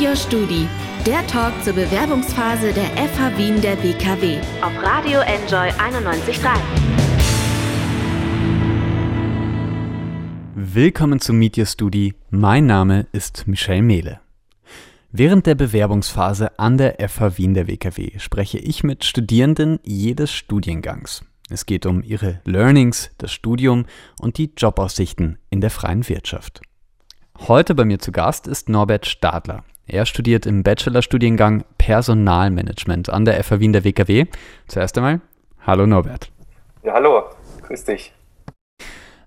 Your Studi, der Talk zur Bewerbungsphase der FH Wien der BKW auf Radio Enjoy 91.3. Willkommen zu Your Studi. Mein Name ist Michelle Mehle. Während der Bewerbungsphase an der FH Wien der WKW spreche ich mit Studierenden jedes Studiengangs. Es geht um ihre Learnings, das Studium und die Jobaussichten in der freien Wirtschaft. Heute bei mir zu Gast ist Norbert Stadler. Er studiert im Bachelorstudiengang Personalmanagement an der FH Wien der WKW. Zuerst einmal, hallo Norbert. Ja, hallo, grüß dich.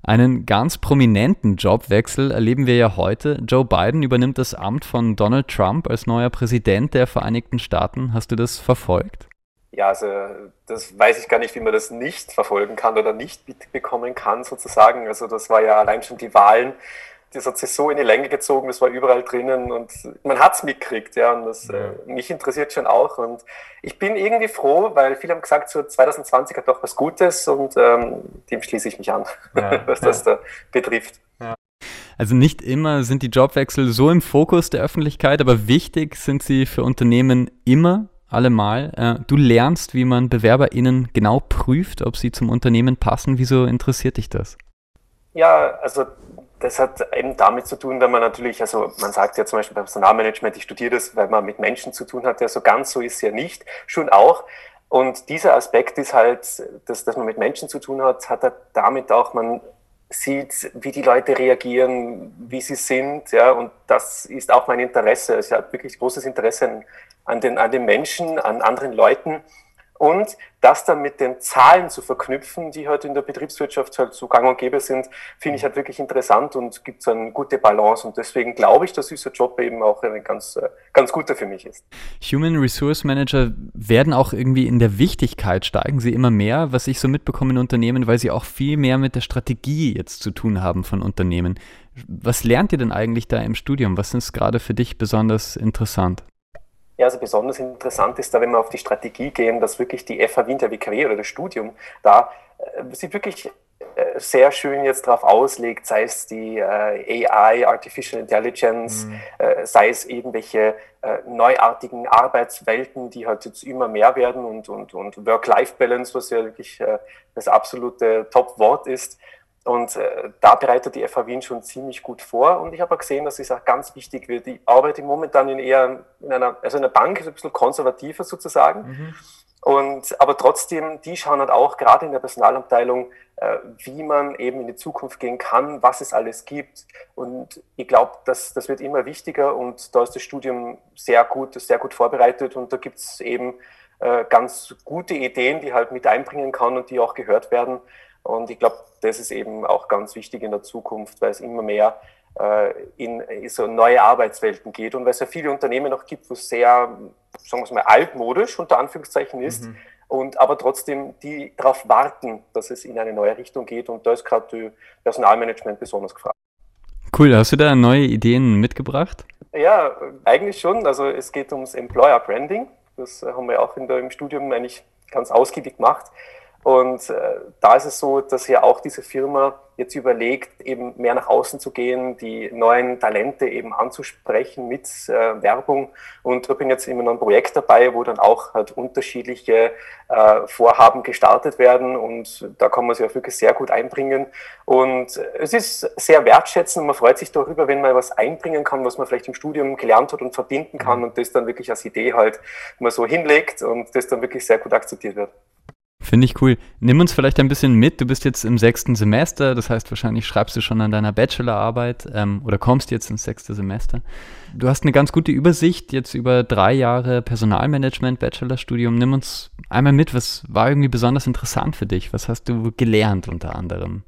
Einen ganz prominenten Jobwechsel erleben wir ja heute. Joe Biden übernimmt das Amt von Donald Trump als neuer Präsident der Vereinigten Staaten. Hast du das verfolgt? Ja, also das weiß ich gar nicht, wie man das nicht verfolgen kann oder nicht mitbekommen kann sozusagen. Also das war ja allein schon die Wahlen das hat sich so in die Länge gezogen, das war überall drinnen und man hat es mitgekriegt, ja, und das, ja. Äh, mich interessiert schon auch und ich bin irgendwie froh, weil viele haben gesagt, so 2020 hat doch was Gutes und ähm, dem schließe ich mich an, ja, was das da betrifft. Also nicht immer sind die Jobwechsel so im Fokus der Öffentlichkeit, aber wichtig sind sie für Unternehmen immer, allemal. Äh, du lernst, wie man BewerberInnen genau prüft, ob sie zum Unternehmen passen. Wieso interessiert dich das? Ja, also das hat eben damit zu tun, wenn man natürlich, also man sagt ja zum Beispiel beim Personalmanagement, ich studiere das, weil man mit Menschen zu tun hat, ja so ganz so ist es ja nicht, schon auch. Und dieser Aspekt ist halt, dass, dass man mit Menschen zu tun hat, hat damit auch, man sieht, wie die Leute reagieren, wie sie sind, ja, und das ist auch mein Interesse. Ich habe wirklich großes Interesse an, den, an den Menschen, an anderen Leuten und das dann mit den Zahlen zu verknüpfen, die heute in der Betriebswirtschaft halt so gang und gäbe sind, finde ich halt wirklich interessant und gibt so eine gute Balance. Und deswegen glaube ich, dass dieser Job eben auch ein ganz, äh, ganz guter für mich ist. Human Resource Manager werden auch irgendwie in der Wichtigkeit, steigen sie immer mehr, was ich so mitbekomme in Unternehmen, weil sie auch viel mehr mit der Strategie jetzt zu tun haben von Unternehmen. Was lernt ihr denn eigentlich da im Studium? Was ist gerade für dich besonders interessant? Ja, also besonders interessant ist da, wenn wir auf die Strategie gehen, dass wirklich die FH Wien der WKW oder das Studium da äh, sich wirklich äh, sehr schön jetzt darauf auslegt, sei es die äh, AI, Artificial Intelligence, mhm. äh, sei es irgendwelche äh, neuartigen Arbeitswelten, die halt jetzt immer mehr werden und, und, und Work-Life-Balance, was ja wirklich äh, das absolute Top-Wort ist. Und äh, da bereitet die FH Wien schon ziemlich gut vor. Und ich habe auch gesehen, dass es auch ganz wichtig wird. Ich arbeite momentan in eher in einer, also in einer Bank ist ein bisschen konservativer sozusagen. Mhm. Und, aber trotzdem, die schauen halt auch gerade in der Personalabteilung, äh, wie man eben in die Zukunft gehen kann, was es alles gibt. Und ich glaube, das, das wird immer wichtiger und da ist das Studium sehr gut, sehr gut vorbereitet und da gibt es eben äh, ganz gute Ideen, die halt mit einbringen kann und die auch gehört werden. Und ich glaube, das ist eben auch ganz wichtig in der Zukunft, weil es immer mehr äh, in, in, so neue Arbeitswelten geht und weil es ja viele Unternehmen noch gibt, wo es sehr, sagen wir es mal, altmodisch unter Anführungszeichen ist. Mhm. Und aber trotzdem, die darauf warten, dass es in eine neue Richtung geht. Und da ist gerade Personalmanagement besonders gefragt. Cool, hast du da neue Ideen mitgebracht? Ja, eigentlich schon. Also es geht ums Employer Branding. Das haben wir auch in der, im Studium eigentlich ganz ausgiebig gemacht. Und äh, da ist es so, dass ja auch diese Firma jetzt überlegt, eben mehr nach außen zu gehen, die neuen Talente eben anzusprechen mit äh, Werbung. Und da bin jetzt immer noch ein Projekt dabei, wo dann auch halt unterschiedliche äh, Vorhaben gestartet werden. Und da kann man sich auch wirklich sehr gut einbringen. Und es ist sehr wertschätzend und man freut sich darüber, wenn man was einbringen kann, was man vielleicht im Studium gelernt hat und verbinden kann und das dann wirklich als Idee halt mal so hinlegt und das dann wirklich sehr gut akzeptiert wird. Finde ich cool. Nimm uns vielleicht ein bisschen mit. Du bist jetzt im sechsten Semester, das heißt, wahrscheinlich schreibst du schon an deiner Bachelorarbeit ähm, oder kommst jetzt ins sechste Semester. Du hast eine ganz gute Übersicht jetzt über drei Jahre Personalmanagement, Bachelorstudium. Nimm uns einmal mit, was war irgendwie besonders interessant für dich? Was hast du gelernt unter anderem?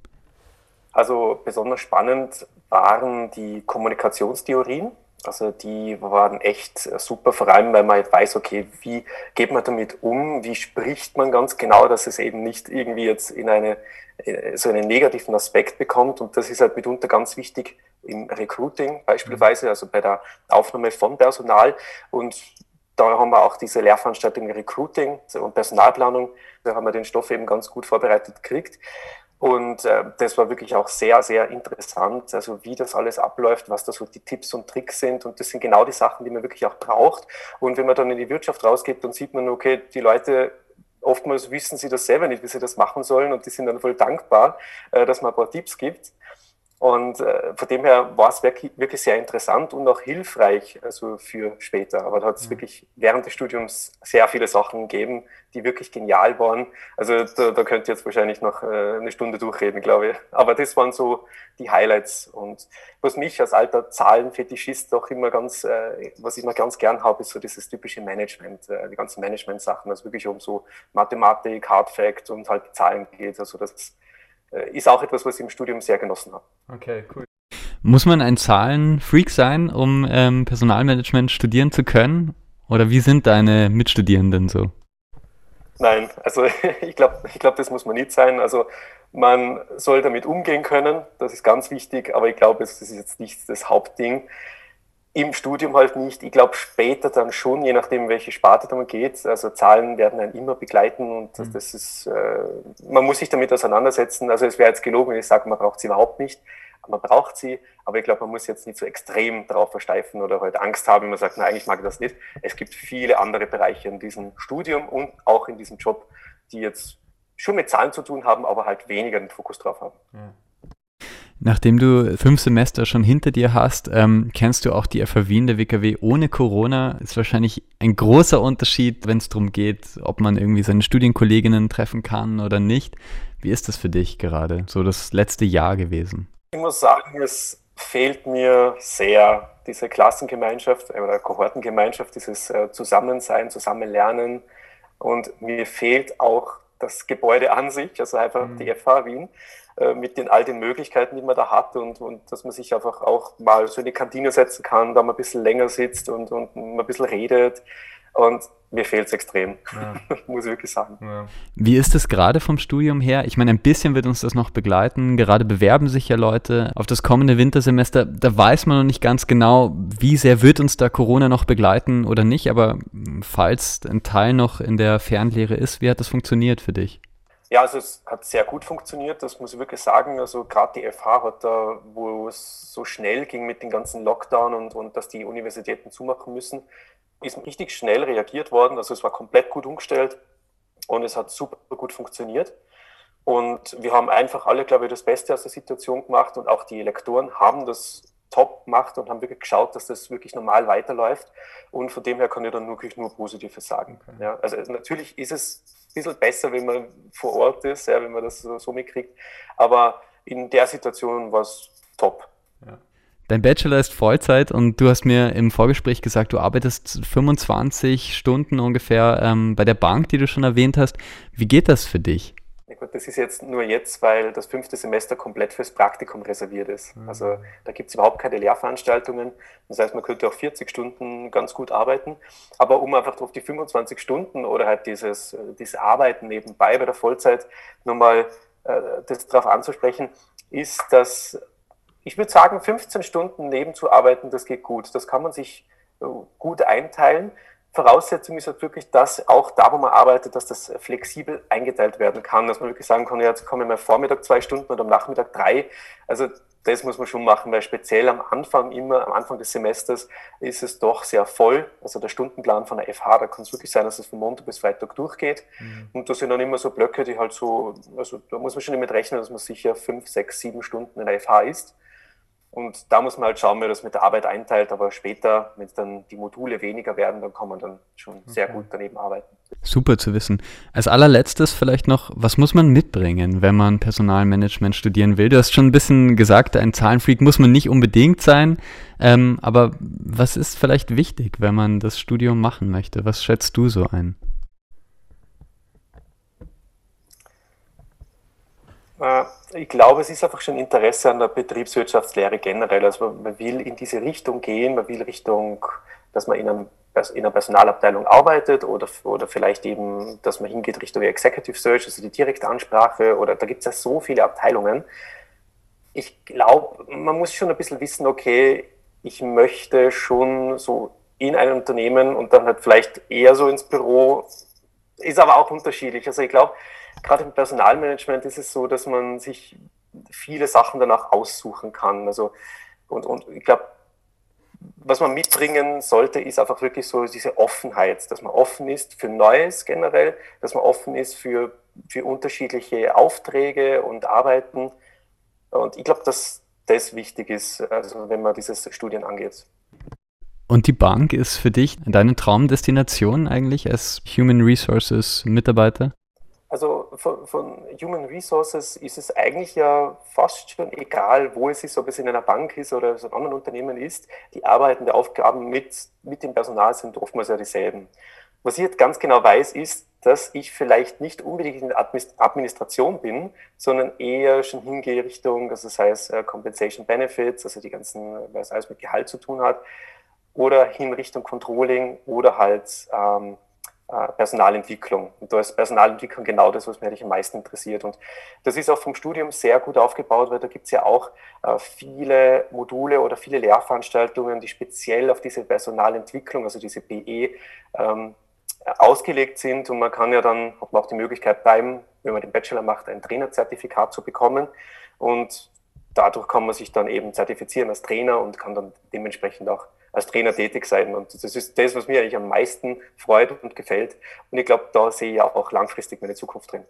Also besonders spannend waren die Kommunikationstheorien. Also die waren echt super, vor allem weil man halt weiß, okay, wie geht man damit um, wie spricht man ganz genau, dass es eben nicht irgendwie jetzt in eine, äh, so einen negativen Aspekt bekommt. Und das ist halt mitunter ganz wichtig im Recruiting beispielsweise, also bei der Aufnahme von Personal. Und da haben wir auch diese Lehrveranstaltung Recruiting und Personalplanung, da haben wir den Stoff eben ganz gut vorbereitet gekriegt. Und äh, das war wirklich auch sehr, sehr interessant, also wie das alles abläuft, was da so die Tipps und Tricks sind. Und das sind genau die Sachen, die man wirklich auch braucht. Und wenn man dann in die Wirtschaft rausgeht, dann sieht man, okay, die Leute oftmals wissen sie das selber nicht, wie sie das machen sollen und die sind dann voll dankbar, äh, dass man ein paar Tipps gibt. Und äh, von dem her war es wirklich, wirklich sehr interessant und auch hilfreich also für später. Aber da hat es mhm. wirklich während des Studiums sehr viele Sachen gegeben, die wirklich genial waren. Also da, da könnt ihr jetzt wahrscheinlich noch äh, eine Stunde durchreden, glaube ich. Aber das waren so die Highlights. Und was mich als alter Zahlenfetischist doch immer ganz, äh, was ich immer ganz gern habe, ist so dieses typische Management, äh, die ganzen Management-Sachen, also wirklich um so Mathematik, Hard Fact und halt Zahlen geht. Also das ist auch etwas, was ich im Studium sehr genossen habe. Okay, cool. Muss man ein Zahlenfreak sein, um ähm, Personalmanagement studieren zu können? Oder wie sind deine Mitstudierenden so? Nein, also ich glaube, ich glaub, das muss man nicht sein. Also man soll damit umgehen können, das ist ganz wichtig, aber ich glaube, das ist jetzt nicht das Hauptding im Studium halt nicht. Ich glaube später dann schon, je nachdem, welche Sparte da man geht. Also Zahlen werden einen immer begleiten und das, mhm. das ist, äh, man muss sich damit auseinandersetzen. Also es wäre jetzt gelogen, wenn ich sage, man braucht sie überhaupt nicht. Man braucht sie, aber ich glaube, man muss jetzt nicht so extrem darauf versteifen oder halt Angst haben, wenn man sagt, na, eigentlich mag ich das nicht. Es gibt viele andere Bereiche in diesem Studium und auch in diesem Job, die jetzt schon mit Zahlen zu tun haben, aber halt weniger den Fokus drauf haben. Ja. Nachdem du fünf Semester schon hinter dir hast, ähm, kennst du auch die FH Wien der WKW ohne Corona. Ist wahrscheinlich ein großer Unterschied, wenn es darum geht, ob man irgendwie seine Studienkolleginnen treffen kann oder nicht. Wie ist das für dich gerade, so das letzte Jahr gewesen? Ich muss sagen, es fehlt mir sehr diese Klassengemeinschaft äh, oder Kohortengemeinschaft, dieses äh, Zusammensein, Zusammenlernen. Und mir fehlt auch das Gebäude an sich, also einfach mhm. die FH Wien. Äh, mit den all den Möglichkeiten, die man da hat und, und dass man sich einfach auch mal so in die Kantine setzen kann, da mal ein bisschen länger sitzt und, und mal ein bisschen redet. Und mir fehlt es extrem, ja. muss ich wirklich sagen. Ja. Wie ist es gerade vom Studium her? Ich meine, ein bisschen wird uns das noch begleiten. Gerade bewerben sich ja Leute auf das kommende Wintersemester. Da weiß man noch nicht ganz genau, wie sehr wird uns da Corona noch begleiten oder nicht. Aber falls ein Teil noch in der Fernlehre ist, wie hat das funktioniert für dich? Ja, also es hat sehr gut funktioniert, das muss ich wirklich sagen. Also gerade die FH hat da, wo es so schnell ging mit den ganzen Lockdown und, und dass die Universitäten zumachen müssen, ist richtig schnell reagiert worden. Also es war komplett gut umgestellt und es hat super gut funktioniert. Und wir haben einfach alle, glaube ich, das Beste aus der Situation gemacht und auch die Lektoren haben das top gemacht und haben wirklich geschaut, dass das wirklich normal weiterläuft. Und von dem her kann ich dann wirklich nur Positives sagen. Okay. Ja, also natürlich ist es bisschen besser, wenn man vor Ort ist, ja, wenn man das so, so mitkriegt. Aber in der Situation war es top. Ja. Dein Bachelor ist Vollzeit und du hast mir im Vorgespräch gesagt, du arbeitest 25 Stunden ungefähr ähm, bei der Bank, die du schon erwähnt hast. Wie geht das für dich? Ja gut, das ist jetzt nur jetzt, weil das fünfte Semester komplett fürs Praktikum reserviert ist. Mhm. Also da gibt es überhaupt keine Lehrveranstaltungen. Das heißt, man könnte auch 40 Stunden ganz gut arbeiten. Aber um einfach auf die 25 Stunden oder halt dieses, äh, dieses Arbeiten nebenbei bei der Vollzeit nochmal äh, das darauf anzusprechen, ist, dass ich würde sagen, 15 Stunden nebenzuarbeiten, das geht gut. Das kann man sich äh, gut einteilen. Voraussetzung ist halt wirklich, dass auch da, wo man arbeitet, dass das flexibel eingeteilt werden kann, dass man wirklich sagen kann, ja, jetzt komme ich mal Vormittag zwei Stunden und am Nachmittag drei. Also das muss man schon machen, weil speziell am Anfang immer, am Anfang des Semesters ist es doch sehr voll. Also der Stundenplan von der FH, da kann es wirklich sein, dass es von Montag bis Freitag durchgeht. Mhm. Und da sind dann immer so Blöcke, die halt so, also da muss man schon damit rechnen, dass man sicher fünf, sechs, sieben Stunden in der FH ist. Und da muss man halt schauen, wie man das mit der Arbeit einteilt. Aber später, wenn es dann die Module weniger werden, dann kann man dann schon okay. sehr gut daneben arbeiten. Super zu wissen. Als allerletztes vielleicht noch, was muss man mitbringen, wenn man Personalmanagement studieren will? Du hast schon ein bisschen gesagt, ein Zahlenfreak muss man nicht unbedingt sein. Ähm, aber was ist vielleicht wichtig, wenn man das Studium machen möchte? Was schätzt du so ein? Ich glaube, es ist einfach schon Interesse an der Betriebswirtschaftslehre generell. Also man will in diese Richtung gehen, man will Richtung, dass man in, einem, in einer Personalabteilung arbeitet oder, oder vielleicht eben, dass man hingeht Richtung Executive Search, also die direkte Ansprache oder da gibt es ja so viele Abteilungen. Ich glaube, man muss schon ein bisschen wissen, okay, ich möchte schon so in einem Unternehmen und dann halt vielleicht eher so ins Büro, ist aber auch unterschiedlich. Also ich glaube, gerade im Personalmanagement ist es so, dass man sich viele Sachen danach aussuchen kann. Also, und, und ich glaube, was man mitbringen sollte, ist einfach wirklich so diese Offenheit, dass man offen ist für Neues generell, dass man offen ist für, für unterschiedliche Aufträge und Arbeiten. Und ich glaube, dass das wichtig ist, also wenn man dieses Studien angeht. Und die Bank ist für dich deine Traumdestination eigentlich als Human Resources Mitarbeiter? Also von, von, Human Resources ist es eigentlich ja fast schon egal, wo es ist, ob es in einer Bank ist oder so ein anderes Unternehmen ist. Die Arbeiten, die Aufgaben mit, mit dem Personal sind oftmals ja dieselben. Was ich jetzt ganz genau weiß, ist, dass ich vielleicht nicht unbedingt in der Administration bin, sondern eher schon hingehe Richtung, also das heißt äh, Compensation Benefits, also die ganzen, was alles mit Gehalt zu tun hat, oder hin Richtung Controlling oder halt ähm, äh, Personalentwicklung. Und da ist Personalentwicklung genau das, was mich am meisten interessiert. Und das ist auch vom Studium sehr gut aufgebaut, weil da gibt es ja auch äh, viele Module oder viele Lehrveranstaltungen, die speziell auf diese Personalentwicklung, also diese BE, ähm, ausgelegt sind. Und man kann ja dann, hat man auch die Möglichkeit beim, wenn man den Bachelor macht, ein Trainerzertifikat zu bekommen. Und dadurch kann man sich dann eben zertifizieren als Trainer und kann dann dementsprechend auch als Trainer tätig sein. Und das ist das, was mir eigentlich am meisten freut und gefällt. Und ich glaube, da sehe ich auch langfristig meine Zukunft drin.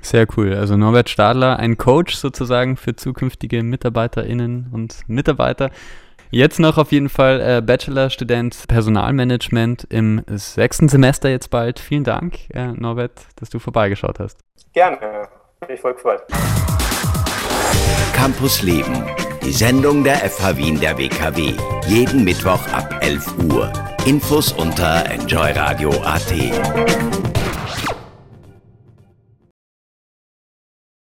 Sehr cool. Also Norbert Stadler, ein Coach sozusagen für zukünftige Mitarbeiterinnen und Mitarbeiter. Jetzt noch auf jeden Fall äh, Bachelorstudent Personalmanagement im sechsten Semester jetzt bald. Vielen Dank, äh, Norbert, dass du vorbeigeschaut hast. Gerne, ich voll gefreut. Campus Leben die Sendung der FH Wien der WKW. Jeden Mittwoch ab 11 Uhr. Infos unter enjoyradio.at.